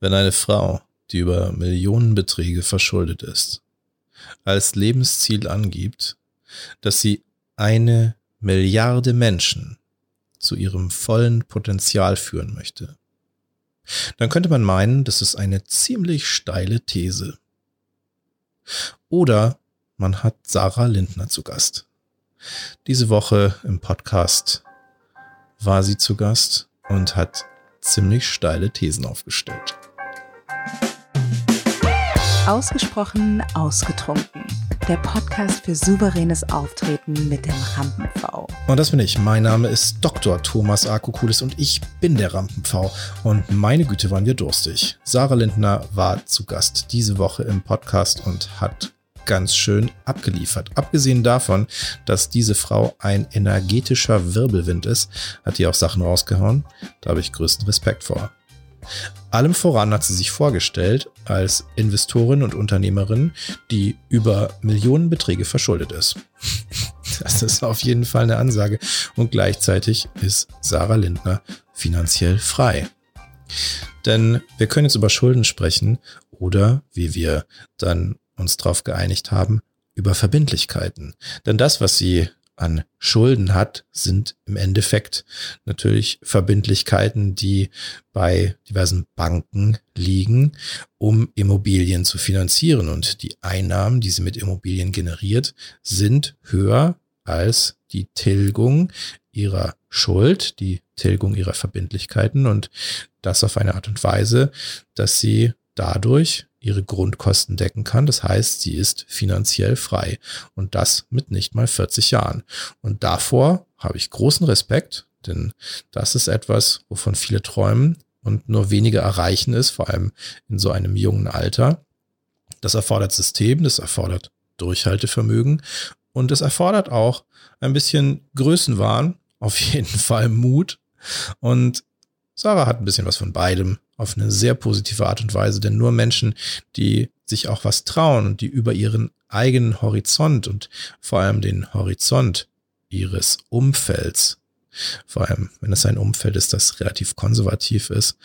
Wenn eine Frau, die über Millionenbeträge verschuldet ist, als Lebensziel angibt, dass sie eine Milliarde Menschen zu ihrem vollen Potenzial führen möchte, dann könnte man meinen, das ist eine ziemlich steile These. Oder man hat Sarah Lindner zu Gast. Diese Woche im Podcast war sie zu Gast und hat ziemlich steile Thesen aufgestellt. Ausgesprochen ausgetrunken. Der Podcast für souveränes Auftreten mit dem Rampen-V. Und das bin ich. Mein Name ist Dr. Thomas Akokulis und ich bin der Rampen-V. Und meine Güte waren wir durstig. Sarah Lindner war zu Gast diese Woche im Podcast und hat ganz schön abgeliefert. Abgesehen davon, dass diese Frau ein energetischer Wirbelwind ist, hat die auch Sachen rausgehauen. Da habe ich größten Respekt vor. Allem voran hat sie sich vorgestellt als Investorin und Unternehmerin, die über Millionenbeträge verschuldet ist. Das ist auf jeden Fall eine Ansage. Und gleichzeitig ist Sarah Lindner finanziell frei. Denn wir können jetzt über Schulden sprechen oder, wie wir dann uns darauf geeinigt haben, über Verbindlichkeiten. Denn das, was sie an Schulden hat, sind im Endeffekt natürlich Verbindlichkeiten, die bei diversen Banken liegen, um Immobilien zu finanzieren. Und die Einnahmen, die sie mit Immobilien generiert, sind höher als die Tilgung ihrer Schuld, die Tilgung ihrer Verbindlichkeiten und das auf eine Art und Weise, dass sie dadurch ihre Grundkosten decken kann. Das heißt, sie ist finanziell frei und das mit nicht mal 40 Jahren. Und davor habe ich großen Respekt, denn das ist etwas, wovon viele träumen und nur wenige erreichen ist, vor allem in so einem jungen Alter. Das erfordert System, das erfordert Durchhaltevermögen und es erfordert auch ein bisschen Größenwahn, auf jeden Fall Mut. Und Sarah hat ein bisschen was von beidem auf eine sehr positive Art und Weise, denn nur Menschen, die sich auch was trauen und die über ihren eigenen Horizont und vor allem den Horizont ihres Umfelds, vor allem wenn es ein Umfeld ist, das relativ konservativ ist,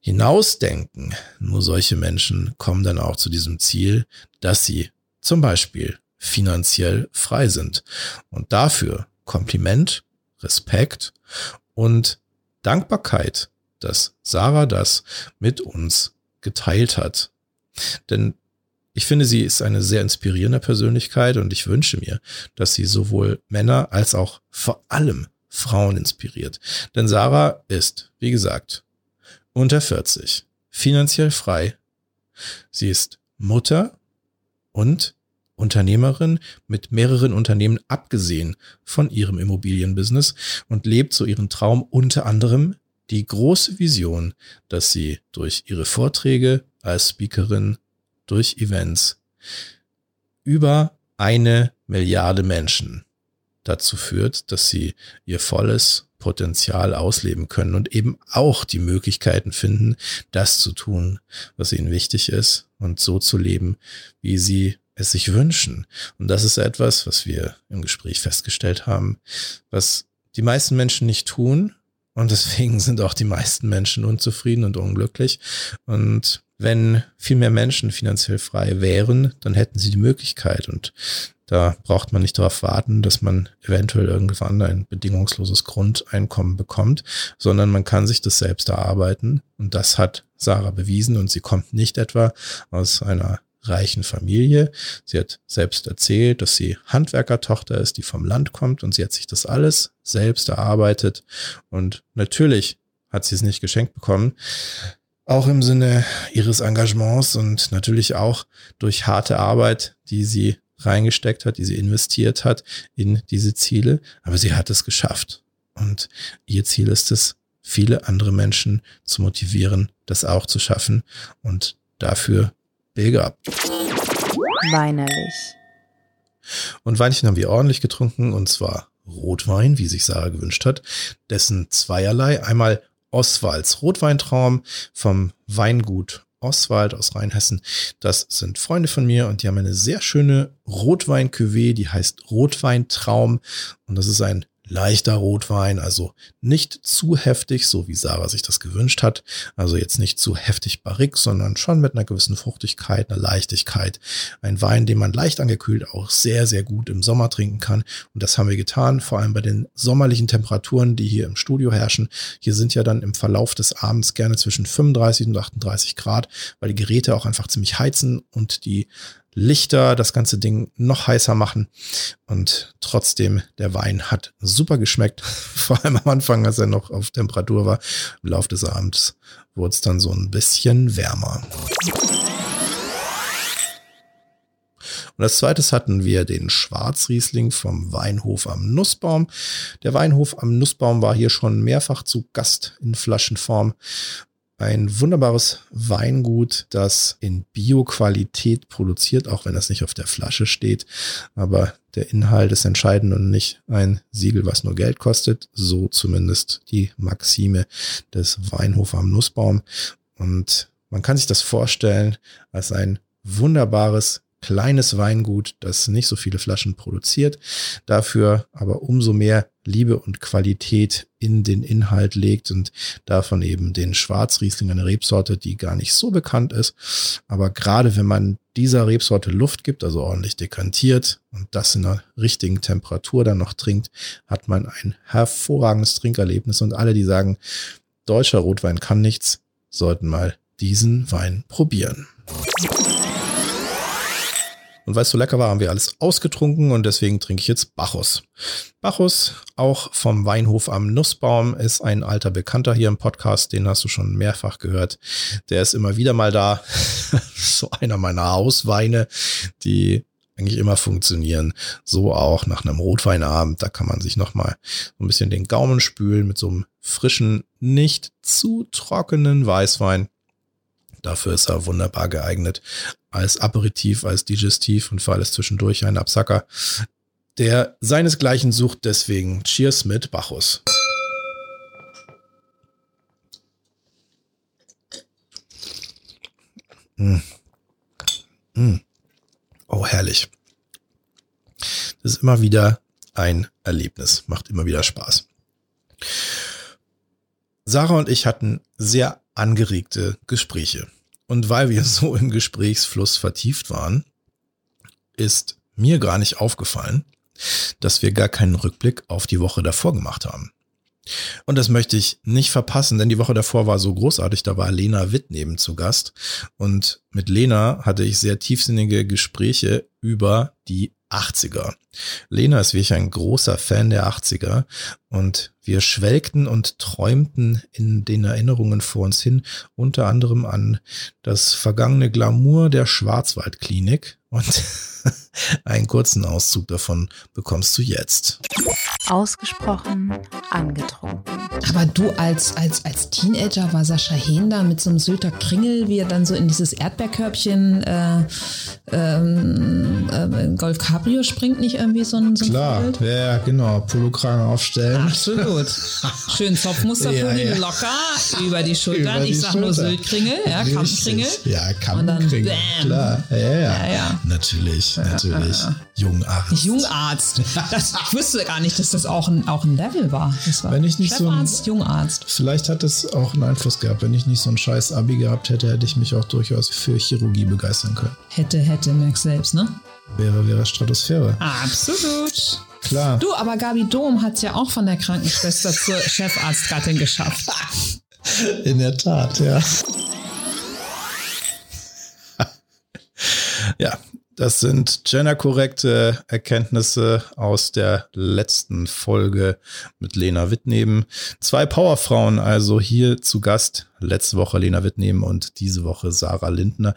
hinausdenken, nur solche Menschen kommen dann auch zu diesem Ziel, dass sie zum Beispiel finanziell frei sind. Und dafür Kompliment, Respekt und Dankbarkeit dass Sarah das mit uns geteilt hat. Denn ich finde, sie ist eine sehr inspirierende Persönlichkeit und ich wünsche mir, dass sie sowohl Männer als auch vor allem Frauen inspiriert. Denn Sarah ist, wie gesagt, unter 40, finanziell frei. Sie ist Mutter und Unternehmerin mit mehreren Unternehmen abgesehen von ihrem Immobilienbusiness und lebt so ihren Traum unter anderem die große Vision, dass sie durch ihre Vorträge als Speakerin, durch Events über eine Milliarde Menschen dazu führt, dass sie ihr volles Potenzial ausleben können und eben auch die Möglichkeiten finden, das zu tun, was ihnen wichtig ist und so zu leben, wie sie es sich wünschen. Und das ist etwas, was wir im Gespräch festgestellt haben, was die meisten Menschen nicht tun, und deswegen sind auch die meisten Menschen unzufrieden und unglücklich. Und wenn viel mehr Menschen finanziell frei wären, dann hätten sie die Möglichkeit. Und da braucht man nicht darauf warten, dass man eventuell irgendwann ein bedingungsloses Grundeinkommen bekommt, sondern man kann sich das selbst erarbeiten. Und das hat Sarah bewiesen. Und sie kommt nicht etwa aus einer reichen Familie. Sie hat selbst erzählt, dass sie Handwerkertochter ist, die vom Land kommt und sie hat sich das alles selbst erarbeitet. Und natürlich hat sie es nicht geschenkt bekommen. Auch im Sinne ihres Engagements und natürlich auch durch harte Arbeit, die sie reingesteckt hat, die sie investiert hat in diese Ziele. Aber sie hat es geschafft. Und ihr Ziel ist es, viele andere Menschen zu motivieren, das auch zu schaffen. Und dafür Up. Weinerlich. Und Weinchen haben wir ordentlich getrunken und zwar Rotwein, wie sich Sarah gewünscht hat, dessen zweierlei. Einmal Oswalds Rotweintraum vom Weingut Oswald aus Rheinhessen. Das sind Freunde von mir und die haben eine sehr schöne Rotwein-Cuvée, die heißt Rotweintraum und das ist ein leichter Rotwein, also nicht zu heftig, so wie Sarah sich das gewünscht hat. Also jetzt nicht zu heftig barrik, sondern schon mit einer gewissen Fruchtigkeit, einer Leichtigkeit. Ein Wein, den man leicht angekühlt auch sehr, sehr gut im Sommer trinken kann. Und das haben wir getan, vor allem bei den sommerlichen Temperaturen, die hier im Studio herrschen. Hier sind ja dann im Verlauf des Abends gerne zwischen 35 und 38 Grad, weil die Geräte auch einfach ziemlich heizen und die Lichter das ganze Ding noch heißer machen. Und trotzdem, der Wein hat super geschmeckt. Vor allem am Anfang, als er noch auf Temperatur war. Im Laufe des Abends wurde es dann so ein bisschen wärmer. Und als zweites hatten wir den Schwarzriesling vom Weinhof am Nussbaum. Der Weinhof am Nussbaum war hier schon mehrfach zu Gast in Flaschenform ein wunderbares Weingut, das in Bioqualität produziert, auch wenn das nicht auf der Flasche steht. Aber der Inhalt ist entscheidend und nicht ein Siegel, was nur Geld kostet. So zumindest die Maxime des Weinhof am Nussbaum. Und man kann sich das vorstellen als ein wunderbares kleines Weingut, das nicht so viele Flaschen produziert, dafür aber umso mehr Liebe und Qualität in den Inhalt legt und davon eben den Schwarzriesling, eine Rebsorte, die gar nicht so bekannt ist. Aber gerade wenn man dieser Rebsorte Luft gibt, also ordentlich dekantiert und das in einer richtigen Temperatur dann noch trinkt, hat man ein hervorragendes Trinkerlebnis und alle, die sagen, deutscher Rotwein kann nichts, sollten mal diesen Wein probieren. Und weil es so lecker war, haben wir alles ausgetrunken und deswegen trinke ich jetzt Bacchus. Bacchus, auch vom Weinhof am Nussbaum, ist ein alter Bekannter hier im Podcast. Den hast du schon mehrfach gehört. Der ist immer wieder mal da. so einer meiner Hausweine, die eigentlich immer funktionieren. So auch nach einem Rotweinabend. Da kann man sich nochmal so ein bisschen den Gaumen spülen mit so einem frischen, nicht zu trockenen Weißwein. Dafür ist er wunderbar geeignet. Als Aperitif, als Digestiv und für alles zwischendurch ein Absacker, der seinesgleichen sucht. Deswegen Cheers mit Bacchus. Mm. Mm. Oh, herrlich. Das ist immer wieder ein Erlebnis, macht immer wieder Spaß. Sarah und ich hatten sehr angeregte Gespräche. Und weil wir so im Gesprächsfluss vertieft waren, ist mir gar nicht aufgefallen, dass wir gar keinen Rückblick auf die Woche davor gemacht haben. Und das möchte ich nicht verpassen, denn die Woche davor war so großartig, da war Lena Witt neben zu Gast. Und mit Lena hatte ich sehr tiefsinnige Gespräche über die 80er. Lena ist wirklich ein großer Fan der 80er und wir schwelgten und träumten in den Erinnerungen vor uns hin, unter anderem an das vergangene Glamour der Schwarzwaldklinik und einen kurzen Auszug davon bekommst du jetzt. Ausgesprochen angetrunken. Aber du als, als, als Teenager war Sascha Hehn da mit so einem Sylter Kringel, wie er dann so in dieses Erdbeerkörbchen äh, ähm, äh, Golf Cabrio springt, nicht irgendwie so ein, so ein Klar, Bild? ja, genau. Polokragen aufstellen. Absolut. Schön Zopfmusterpulli, ja, ja. locker über die Schultern. Über die ich sag Schulter. nur Syltkringel, ja, Kampfkringel. Ja, Kampfkringel. Klar, ja, ja, ja. ja Natürlich, natürlich. Jungarzt. Jungarzt. Das, ich wusste gar nicht, dass das auch ein, auch ein Level war. Das war Wenn ich nicht so ein, Jungarzt. Vielleicht hat es auch einen Einfluss gehabt. Wenn ich nicht so ein scheiß Abi gehabt hätte, hätte ich mich auch durchaus für Chirurgie begeistern können. Hätte, hätte, merkst selbst, ne? Wäre, wäre Stratosphäre. Absolut. Klar. Du, aber Gabi Dom hat es ja auch von der Krankenschwester zur Chefarztgattin geschafft. In der Tat, ja. ja, das sind genderkorrekte Erkenntnisse aus der letzten Folge mit Lena Wittneben. Zwei Powerfrauen also hier zu Gast. Letzte Woche Lena Wittneben und diese Woche Sarah Lindner.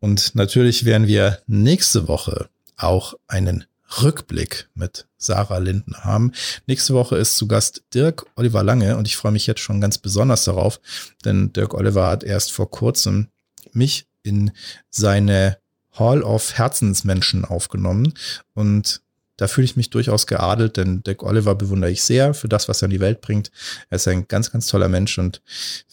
Und natürlich werden wir nächste Woche auch einen Rückblick mit Sarah Lindner haben. Nächste Woche ist zu Gast Dirk Oliver Lange und ich freue mich jetzt schon ganz besonders darauf, denn Dirk Oliver hat erst vor kurzem mich in seine Hall of Herzensmenschen aufgenommen und da fühle ich mich durchaus geadelt, denn Dirk Oliver bewundere ich sehr für das, was er in die Welt bringt. Er ist ein ganz, ganz toller Mensch und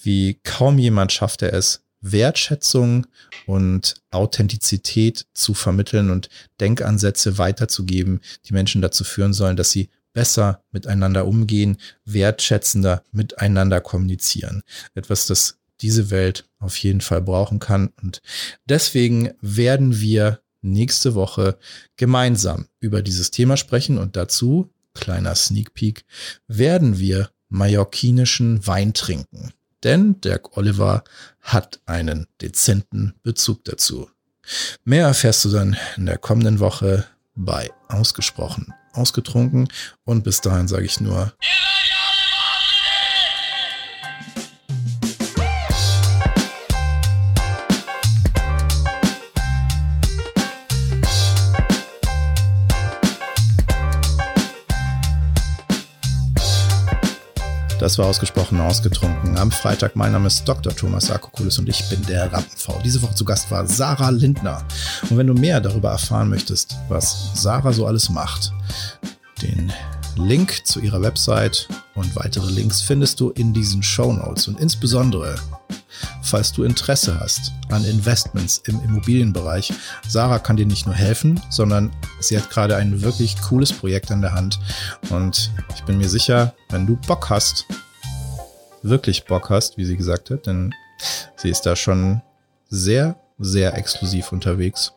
wie kaum jemand schafft er es, Wertschätzung und Authentizität zu vermitteln und Denkansätze weiterzugeben, die Menschen dazu führen sollen, dass sie besser miteinander umgehen, wertschätzender miteinander kommunizieren. Etwas, das diese Welt auf jeden Fall brauchen kann. Und deswegen werden wir nächste Woche gemeinsam über dieses Thema sprechen und dazu, kleiner Sneak Peek, werden wir mallorquinischen Wein trinken. Denn Dirk Oliver hat einen dezenten Bezug dazu. Mehr erfährst du dann in der kommenden Woche bei Ausgesprochen Ausgetrunken und bis dahin sage ich nur. Das war ausgesprochen ausgetrunken. Am Freitag, mein Name ist Dr. Thomas Akokulis und ich bin der Rampenfau. Diese Woche zu Gast war Sarah Lindner. Und wenn du mehr darüber erfahren möchtest, was Sarah so alles macht, den Link zu ihrer Website und weitere Links findest du in diesen Show Notes. Und insbesondere, falls du Interesse hast an Investments im Immobilienbereich, Sarah kann dir nicht nur helfen, sondern sie hat gerade ein wirklich cooles Projekt an der Hand. Und ich bin mir sicher, wenn du Bock hast, wirklich Bock hast, wie sie gesagt hat, denn sie ist da schon sehr, sehr exklusiv unterwegs,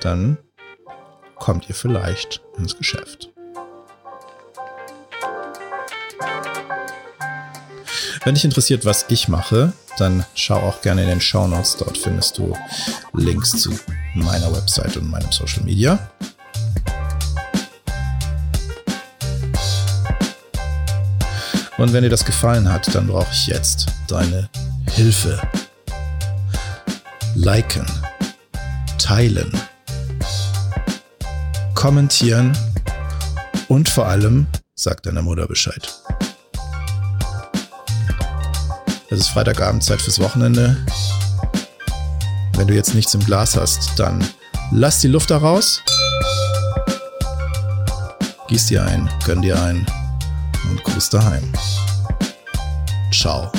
dann kommt ihr vielleicht ins Geschäft. Wenn dich interessiert, was ich mache, dann schau auch gerne in den Show Notes. Dort findest du Links zu meiner Website und meinem Social Media. Und wenn dir das gefallen hat, dann brauche ich jetzt deine Hilfe. Liken, teilen, kommentieren und vor allem sag deiner Mutter Bescheid. Es ist Freitagabend, Zeit fürs Wochenende. Wenn du jetzt nichts im Glas hast, dann lass die Luft da raus. Gieß dir ein, gönn dir ein und gruß daheim. Ciao.